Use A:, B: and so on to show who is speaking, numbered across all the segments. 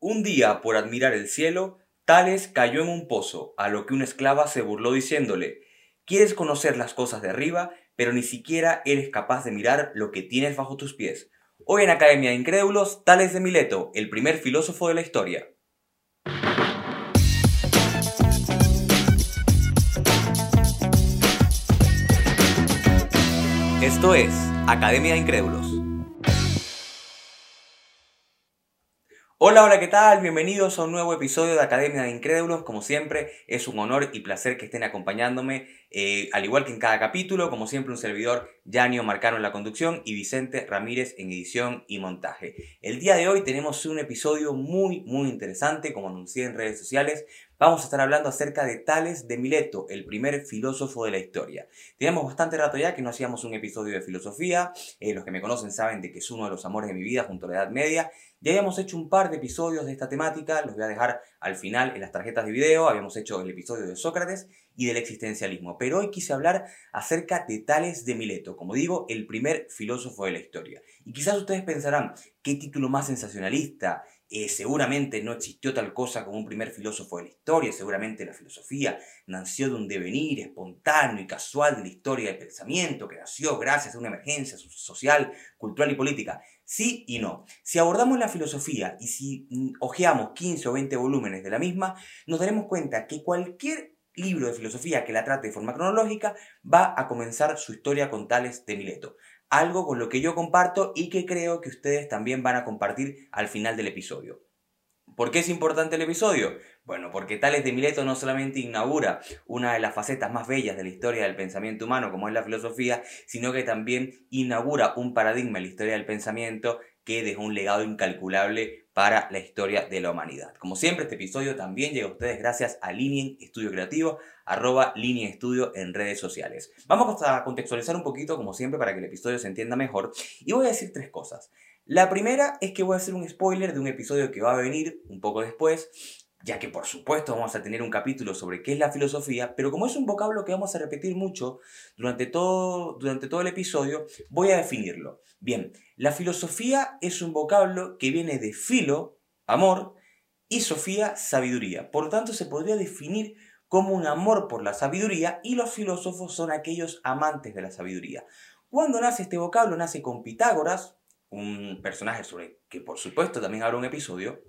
A: Un día, por admirar el cielo, Tales cayó en un pozo, a lo que una esclava se burló diciéndole, Quieres conocer las cosas de arriba, pero ni siquiera eres capaz de mirar lo que tienes bajo tus pies. Hoy en Academia de Incrédulos, Tales de Mileto, el primer filósofo de la historia. Esto es Academia de Incrédulos. Hola, hola, ¿qué tal? Bienvenidos a un nuevo episodio de Academia de Incrédulos. Como siempre, es un honor y placer que estén acompañándome, eh, al igual que en cada capítulo. Como siempre, un servidor, Yanio Marcano en la conducción y Vicente Ramírez en edición y montaje. El día de hoy tenemos un episodio muy, muy interesante, como anuncié en redes sociales. Vamos a estar hablando acerca de Tales de Mileto, el primer filósofo de la historia. Teníamos bastante rato ya que no hacíamos un episodio de filosofía. Eh, los que me conocen saben de que es uno de los amores de mi vida junto a la Edad Media. Ya habíamos hecho un par de episodios de esta temática, los voy a dejar al final en las tarjetas de video, habíamos hecho el episodio de Sócrates y del existencialismo, pero hoy quise hablar acerca de Tales de Mileto, como digo, el primer filósofo de la historia. Y quizás ustedes pensarán, ¿qué título más sensacionalista? Eh, seguramente no existió tal cosa como un primer filósofo de la historia, seguramente la filosofía nació de un devenir espontáneo y casual de la historia del pensamiento, que nació gracias a una emergencia social, cultural y política. Sí y no. Si abordamos la filosofía y si hojeamos 15 o 20 volúmenes de la misma, nos daremos cuenta que cualquier libro de filosofía que la trate de forma cronológica va a comenzar su historia con Tales de Mileto. Algo con lo que yo comparto y que creo que ustedes también van a compartir al final del episodio. ¿Por qué es importante el episodio? Bueno, porque Tales de Mileto no solamente inaugura una de las facetas más bellas de la historia del pensamiento humano, como es la filosofía, sino que también inaugura un paradigma en la historia del pensamiento que dejó un legado incalculable para la historia de la humanidad. Como siempre, este episodio también llega a ustedes gracias a Linien Estudio Creativo, arroba Linien Estudio en redes sociales. Vamos a contextualizar un poquito, como siempre, para que el episodio se entienda mejor. Y voy a decir tres cosas. La primera es que voy a hacer un spoiler de un episodio que va a venir un poco después, ya que por supuesto vamos a tener un capítulo sobre qué es la filosofía, pero como es un vocablo que vamos a repetir mucho durante todo, durante todo el episodio, voy a definirlo. Bien, la filosofía es un vocablo que viene de filo, amor, y sofía, sabiduría. Por lo tanto, se podría definir como un amor por la sabiduría y los filósofos son aquellos amantes de la sabiduría. ¿Cuándo nace este vocablo? Nace con Pitágoras, un personaje sobre que por supuesto también habrá un episodio,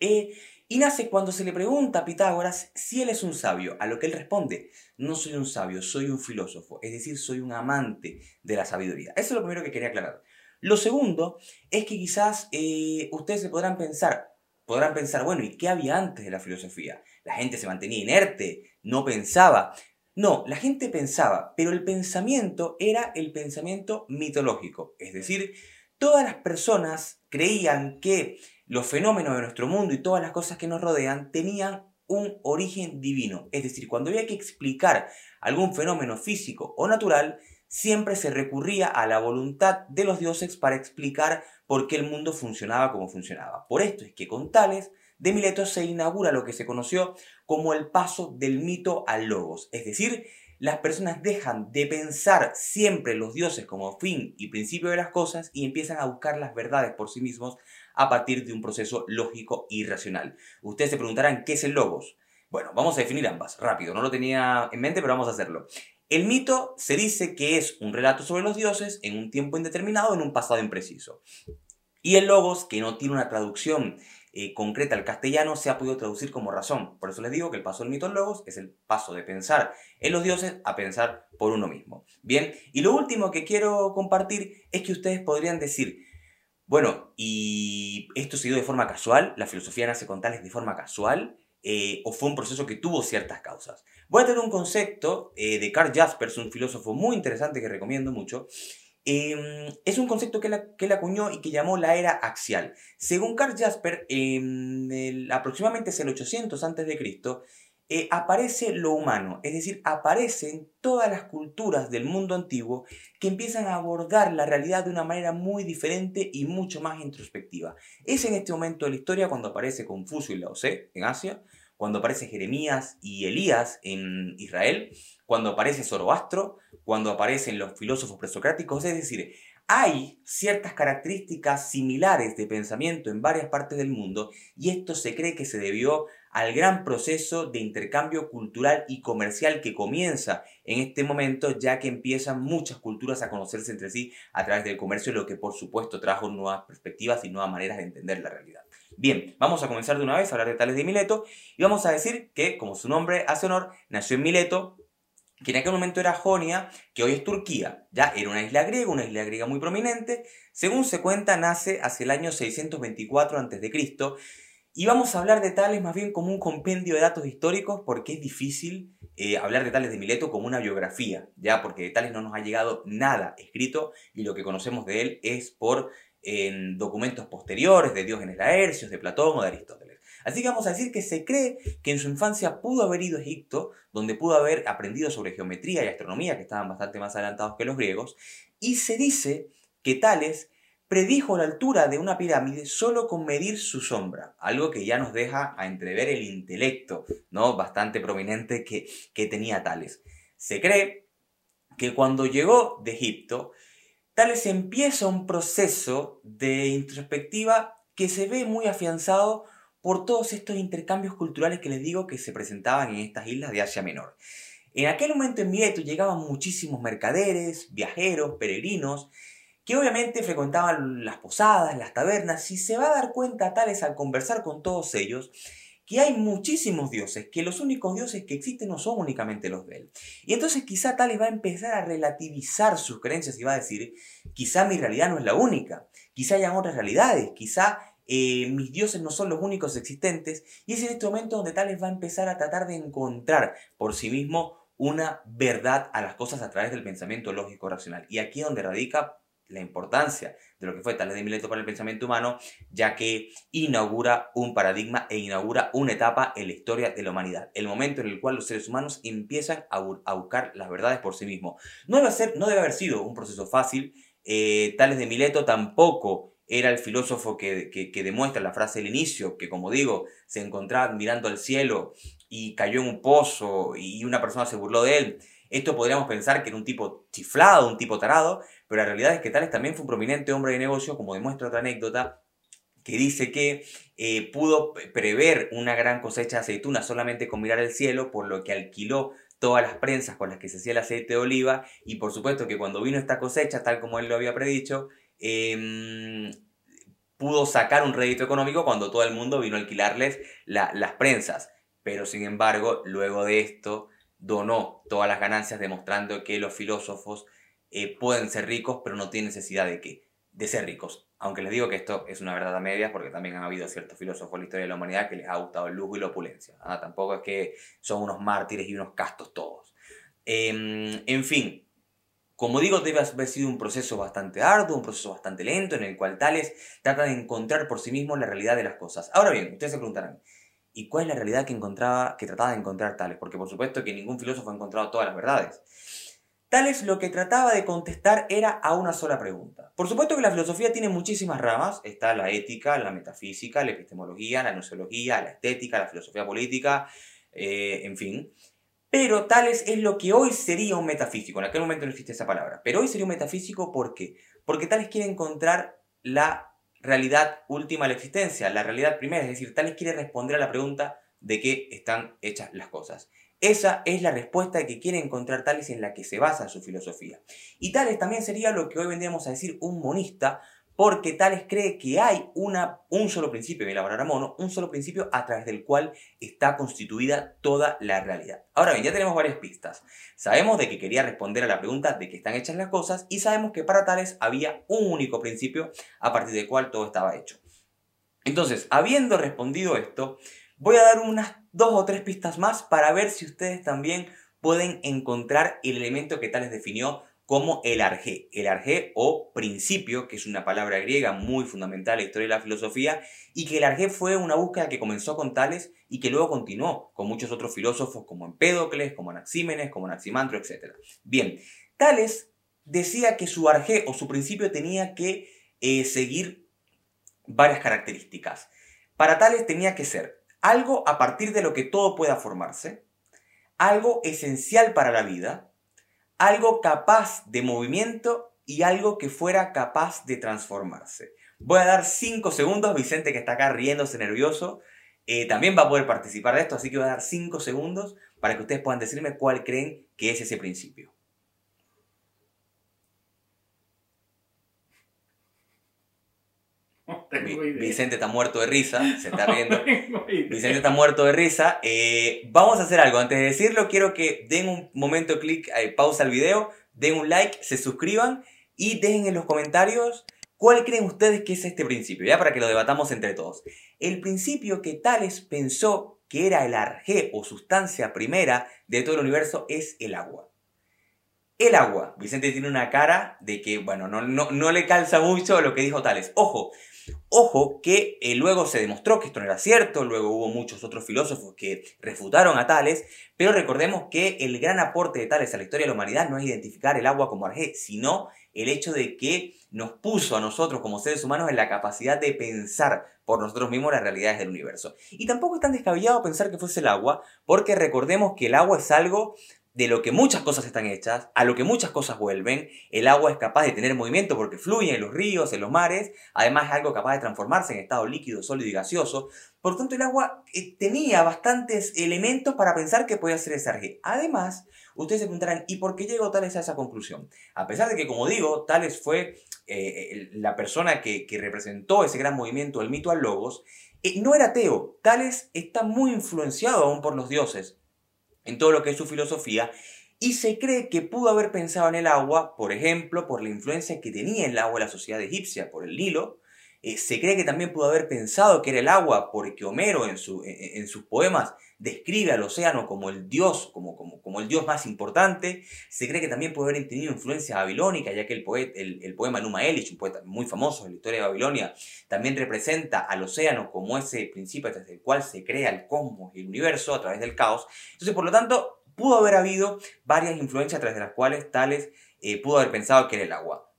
A: eh, y nace cuando se le pregunta a Pitágoras si él es un sabio, a lo que él responde, no soy un sabio, soy un filósofo, es decir, soy un amante de la sabiduría. Eso es lo primero que quería aclarar. Lo segundo es que quizás eh, ustedes se podrán pensar, podrán pensar, bueno, ¿y qué había antes de la filosofía? La gente se mantenía inerte, no pensaba. No, la gente pensaba, pero el pensamiento era el pensamiento mitológico, es decir, todas las personas creían que los fenómenos de nuestro mundo y todas las cosas que nos rodean tenían un origen divino. Es decir, cuando había que explicar algún fenómeno físico o natural, siempre se recurría a la voluntad de los dioses para explicar por qué el mundo funcionaba como funcionaba. Por esto es que con Tales de Mileto se inaugura lo que se conoció como el paso del mito al logos, es decir, las personas dejan de pensar siempre los dioses como fin y principio de las cosas y empiezan a buscar las verdades por sí mismos a partir de un proceso lógico y racional. Ustedes se preguntarán, ¿qué es el logos? Bueno, vamos a definir ambas, rápido, no lo tenía en mente, pero vamos a hacerlo. El mito se dice que es un relato sobre los dioses en un tiempo indeterminado, en un pasado impreciso. Y el logos, que no tiene una traducción eh, concreta al castellano se ha podido traducir como razón. Por eso les digo que el paso del mito al logos es el paso de pensar en los dioses a pensar por uno mismo. Bien, y lo último que quiero compartir es que ustedes podrían decir, bueno, ¿y esto se dio de forma casual? ¿La filosofía nace con tales de forma casual? Eh, ¿O fue un proceso que tuvo ciertas causas? Voy a tener un concepto eh, de Carl Jaspers, un filósofo muy interesante que recomiendo mucho, Em, es un concepto que él, acuñó y que llamó la era axial. Según Karl Jasper, en aproximadamente es el 800 a.C., eh, aparece lo humano, es decir, aparecen todas las culturas del mundo antiguo que empiezan a abordar la realidad de una manera muy diferente y mucho más introspectiva. Es en este momento de la historia cuando aparece Confucio y Lao Tse en Asia, cuando aparece Jeremías y Elías en Israel, cuando aparece Zoroastro, cuando aparecen los filósofos presocráticos, es decir, Hay ciertas características similares de pensamiento en varias partes del mundo y esto se cree que se debió al gran proceso de intercambio cultural y comercial que comienza en este momento, ya que empiezan muchas culturas a conocerse entre sí a través del comercio, lo que por supuesto trajo nuevas perspectivas y nuevas maneras de entender la realidad. Bien, vamos a comenzar de una vez a hablar de Tales de Mileto y vamos a decir que, como su nombre hace honor, nació en Mileto, que en aquel momento era Jonia, que hoy es Turquía. Ya era una isla griega, una isla griega muy prominente. Según se cuenta, nace hacia el año 624 a.C. Y vamos a hablar de Tales más bien como un compendio de datos históricos porque es difícil eh, hablar de Tales de Mileto como una biografía, ya porque de Tales no nos ha llegado nada escrito y lo que conocemos de él es por en documentos posteriores de Diógenes Laercios, de Platón o de Aristóteles. Así que vamos a decir que se cree que en su infancia pudo haber ido a Egipto, donde pudo haber aprendido sobre geometría y astronomía, que estaban bastante más adelantados que los griegos, y se dice que Tales predijo la altura de una pirámide solo con medir su sombra, algo que ya nos deja a entrever el intelecto, ¿no? Bastante prominente que, que tenía Tales. Se cree que cuando llegó de Egipto, Tales empieza un proceso de introspectiva que se ve muy afianzado por todos estos intercambios culturales que les digo que se presentaban en estas islas de Asia Menor. En aquel momento en Mileto llegaban muchísimos mercaderes, viajeros, peregrinos, que obviamente frecuentaban las posadas, las tabernas, y se va a dar cuenta Tales al conversar con todos ellos que hay muchísimos dioses, que los únicos dioses que existen no son únicamente los de él. Y entonces quizá Tales va a empezar a relativizar sus creencias y va a decir, quizá mi realidad no es la única, quizá hayan otras realidades, quizá eh, mis dioses no son los únicos existentes, y es en este momento donde Tales va a empezar a tratar de encontrar por sí mismo una verdad a las cosas a través del pensamiento lógico racional. Y aquí es donde radica la importancia de lo que fue Tales de Mileto para el pensamiento humano, ya que inaugura un paradigma e inaugura una etapa en la historia de la humanidad, el momento en el cual los seres humanos empiezan a, buscar las verdades por sí mismos. No debe, ser, no debe haber sido un proceso fácil, eh, Tales de Mileto tampoco era el filósofo que, que, demuestra la frase del inicio, que como digo, se encontraba mirando al cielo y cayó en un pozo y una persona se burló de él. Esto podríamos pensar que era un tipo chiflado, un tipo tarado, pero la realidad es que Tales también fue un prominente hombre de negocio, como demuestra otra anécdota, que dice que eh, pudo prever una gran cosecha de aceitunas solamente con mirar el cielo, por lo que alquiló todas las prensas con las que se hacía el aceite de oliva, y por supuesto que cuando vino esta cosecha, tal como él lo había predicho, em, pudo sacar un rédito económico cuando todo el mundo vino a alquilarles las prensas. Pero sin embargo, luego de esto, donó todas las ganancias demostrando que los filósofos eh, pueden ser ricos, pero no tienen necesidad de qué? De ser ricos. Aunque les digo que esto es una verdad a medias, porque también han habido ciertos filósofos en la historia de la humanidad que les ha gustado el lujo y la opulencia. Ah, tampoco es que son unos mártires y unos castos todos. Em, en fin, como digo, debe haber sido un proceso bastante arduo, un proceso bastante lento, en el cual Tales trata de encontrar por sí mismo la realidad de las cosas. Ahora bien, ustedes se preguntarán, ¿y cuál es la realidad que encontraba, que trataba de encontrar Tales? Porque por supuesto que ningún filósofo ha encontrado todas las verdades. Tales lo que trataba de contestar era a una sola pregunta. Por supuesto que la filosofía tiene muchísimas ramas. Está la ética, la metafísica, la epistemología, la nociología, la estética, la filosofía política, eh, en fin. Pero Tales es lo que hoy sería un metafísico. En aquel momento no existe esa palabra. Pero hoy sería un metafísico ¿por qué? Porque Tales quiere encontrar la realidad última de la existencia, la realidad primera. Es decir, Tales quiere responder a la pregunta de qué están hechas las cosas. Esa es la respuesta que quiere encontrar Tales en la que se basa su filosofía. Y Tales también sería lo que hoy vendríamos a decir un monista, porque Tales cree que hay una, un solo principio, en elaborar a mono, un solo principio a través del cual está constituida toda la realidad. Ahora bien, ya tenemos varias pistas. Sabemos de que quería responder a la pregunta de qué están hechas las cosas y sabemos que para Tales había un único principio a partir del cual todo estaba hecho. Entonces, habiendo respondido esto, voy a dar unas dos o tres pistas más para ver si ustedes también pueden encontrar el elemento que Tales definió como el arjé. El arjé o principio, que es una palabra griega muy fundamental en la historia de la filosofía, y que el arjé fue una búsqueda que comenzó con Tales y que luego continuó con muchos otros filósofos como Empédocles, como Anaxímenes, como Anaximandro, etc. Bien, Tales decía que su arjé o su principio tenía que eh, seguir varias características. Para Tales tenía que ser algo a partir de lo que todo pueda formarse, algo esencial para la vida, algo capaz de movimiento y algo que fuera capaz de transformarse. Voy a dar 5 segundos, Vicente que está acá riéndose nervioso, eh, también va a poder participar de esto, así que voy a dar 5 segundos para que ustedes puedan decirme cuál creen que es ese principio. Vicente está muerto de risa, se está riendo. Vicente está muerto de risa. Eh, vamos a hacer algo. Antes de decirlo, quiero que den un momento clic, eh, pausa el video, den un like, se suscriban y dejen en los comentarios cuál creen ustedes que es este principio, ya para que lo debatamos entre todos. El principio que Tales pensó que era el arjé o sustancia primera de todo el universo es el agua. El agua. Vicente tiene una cara de que, bueno, no, no, no le calza mucho lo que dijo Tales. Ojo, Ojo que eh, luego se demostró que esto no era cierto, luego hubo muchos otros filósofos que refutaron a Tales, pero recordemos que el gran aporte de Tales a la historia de la humanidad no es identificar el agua como arjé, sino el hecho de que nos puso a nosotros como seres humanos en la capacidad de pensar por nosotros mismos las realidades del universo. Y tampoco es tan descabellado pensar que fuese el agua, porque recordemos que el agua es algo de lo que muchas cosas están hechas, a lo que muchas cosas vuelven. El agua es capaz de tener movimiento porque fluye en los ríos, en los mares. Además es algo capaz de transformarse en estado líquido, sólido y gaseoso. Por tanto, el agua eh, tenía bastantes elementos para pensar que podía ser ese arjé. Además, ustedes se preguntarán, ¿y por qué llegó Tales a esa conclusión? A pesar de que, como digo, Tales fue eh, la persona que, representó ese gran movimiento, el mito al logos, eh, no era ateo. Tales está muy influenciado aún por los dioses en todo lo que es su filosofía, y se cree que pudo haber pensado en el agua, por ejemplo, por la influencia que tenía el agua en la sociedad egipcia, por el Nilo. Eh, se cree que también pudo haber pensado que era el agua, porque Homero en, su, en sus poemas describe al océano como el dios, como, el dios más importante. Se cree que también puede haber tenido influencia babilónica, ya que el, poeta, el, poema Numa Elish, un poeta muy famoso en la historia de Babilonia, también representa al océano como ese principio desde el cual se crea el cosmos y el universo a través del caos. Entonces, por lo tanto, pudo haber habido varias influencias a través de las cuales Tales eh, pudo haber pensado que era el agua.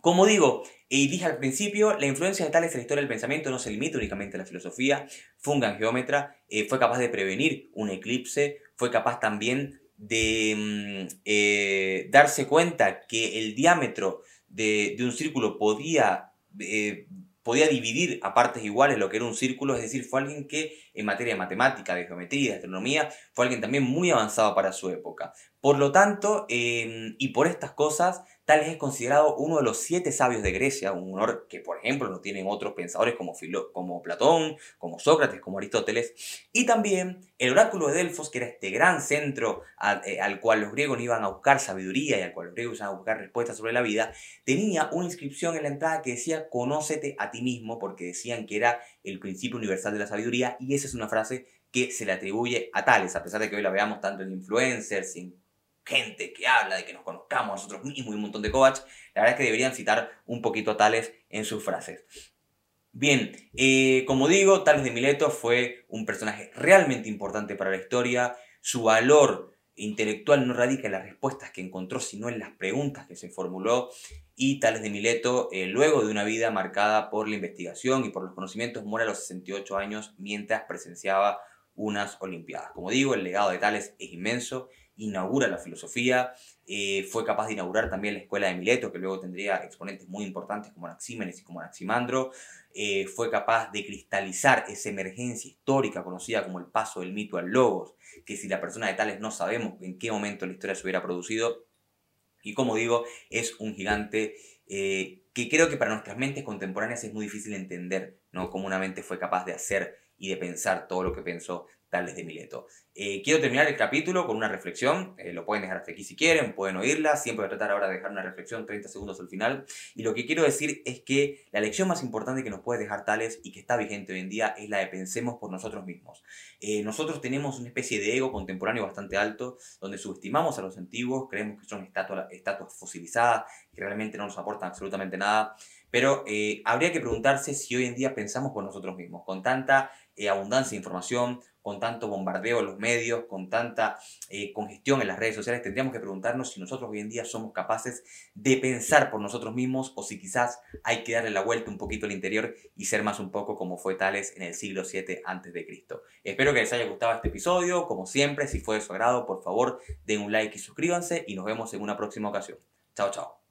A: Como digo, y dije al principio, la influencia de Tales en la historia del pensamiento no se limita únicamente a la filosofía. Fue un gran geómetra, eh, fue capaz de prevenir un eclipse, fue capaz también de mm, eh, darse cuenta que el diámetro de, un círculo podía, eh, podía dividir a partes iguales lo que era un círculo, es decir, fue alguien que en materia de matemática, de geometría, de astronomía, fue alguien también muy avanzado para su época. Por lo tanto, y por estas cosas, Tales es considerado uno de los siete sabios de Grecia, un honor que, por ejemplo, no tienen otros pensadores como, como Platón, como Sócrates, como Aristóteles. Y también el oráculo de Delfos, que era este gran centro eh, al cual los griegos iban a buscar sabiduría y al cual los griegos iban a buscar respuestas sobre la vida, tenía una inscripción en la entrada que decía, conócete a ti mismo, porque decían que era el principio universal de la sabiduría, y esa es una frase que se le atribuye a Tales, a pesar de que hoy la veamos tanto en influencers, en gente que habla de que nos conozcamos nosotros mismos y un montón de coach, la verdad es que deberían citar un poquito a Tales en sus frases. Bien, eh, como digo, Tales de Mileto fue un personaje realmente importante para la historia. Su valor intelectual no radica en las respuestas que encontró, sino en las preguntas que se formuló. Y Tales de Mileto, eh, luego de una vida marcada por la investigación y por los conocimientos, muere a los 68 años mientras presenciaba unas Olimpiadas. Como digo, el legado de Tales es inmenso inaugura la filosofía, eh, fue capaz de inaugurar también la escuela de Mileto, que luego tendría exponentes muy importantes como Anaxímenes y como Anaximandro, eh, fue capaz de cristalizar esa emergencia histórica conocida como el paso del mito al logos, que si la persona de Tales no sabemos en qué momento la historia se hubiera producido, y como digo, es un gigante eh, que creo que para nuestras mentes contemporáneas es muy difícil entender, ¿no? Cómo una mente fue capaz de hacer y de pensar todo lo que pensó Tales de Mileto. Eh, quiero terminar el capítulo con una reflexión, eh, lo pueden dejar hasta aquí si quieren, pueden oírla, siempre voy a tratar ahora de dejar una reflexión 30 segundos al final. Y lo que quiero decir es que la lección más importante que nos puede dejar Tales y que está vigente hoy en día es la de pensemos por nosotros mismos. Eh, nosotros tenemos una especie de ego contemporáneo bastante alto, donde subestimamos a los antiguos, creemos que son estatuas, estatuas fosilizadas, que realmente no nos aportan absolutamente nada. Pero habría que preguntarse si hoy en día pensamos por nosotros mismos, con tanta abundancia de información, con tanto bombardeo en los medios, con tanta eh, congestión en las redes sociales, tendríamos que preguntarnos si nosotros hoy en día somos capaces de pensar por nosotros mismos o si quizás hay que darle la vuelta un poquito al interior y ser más un poco como fue Tales en el siglo 7 antes de Cristo. Espero que les haya gustado este episodio, como siempre, si fue de su agrado, por favor, den un like y suscríbanse y nos vemos en una próxima ocasión. Chao, chao.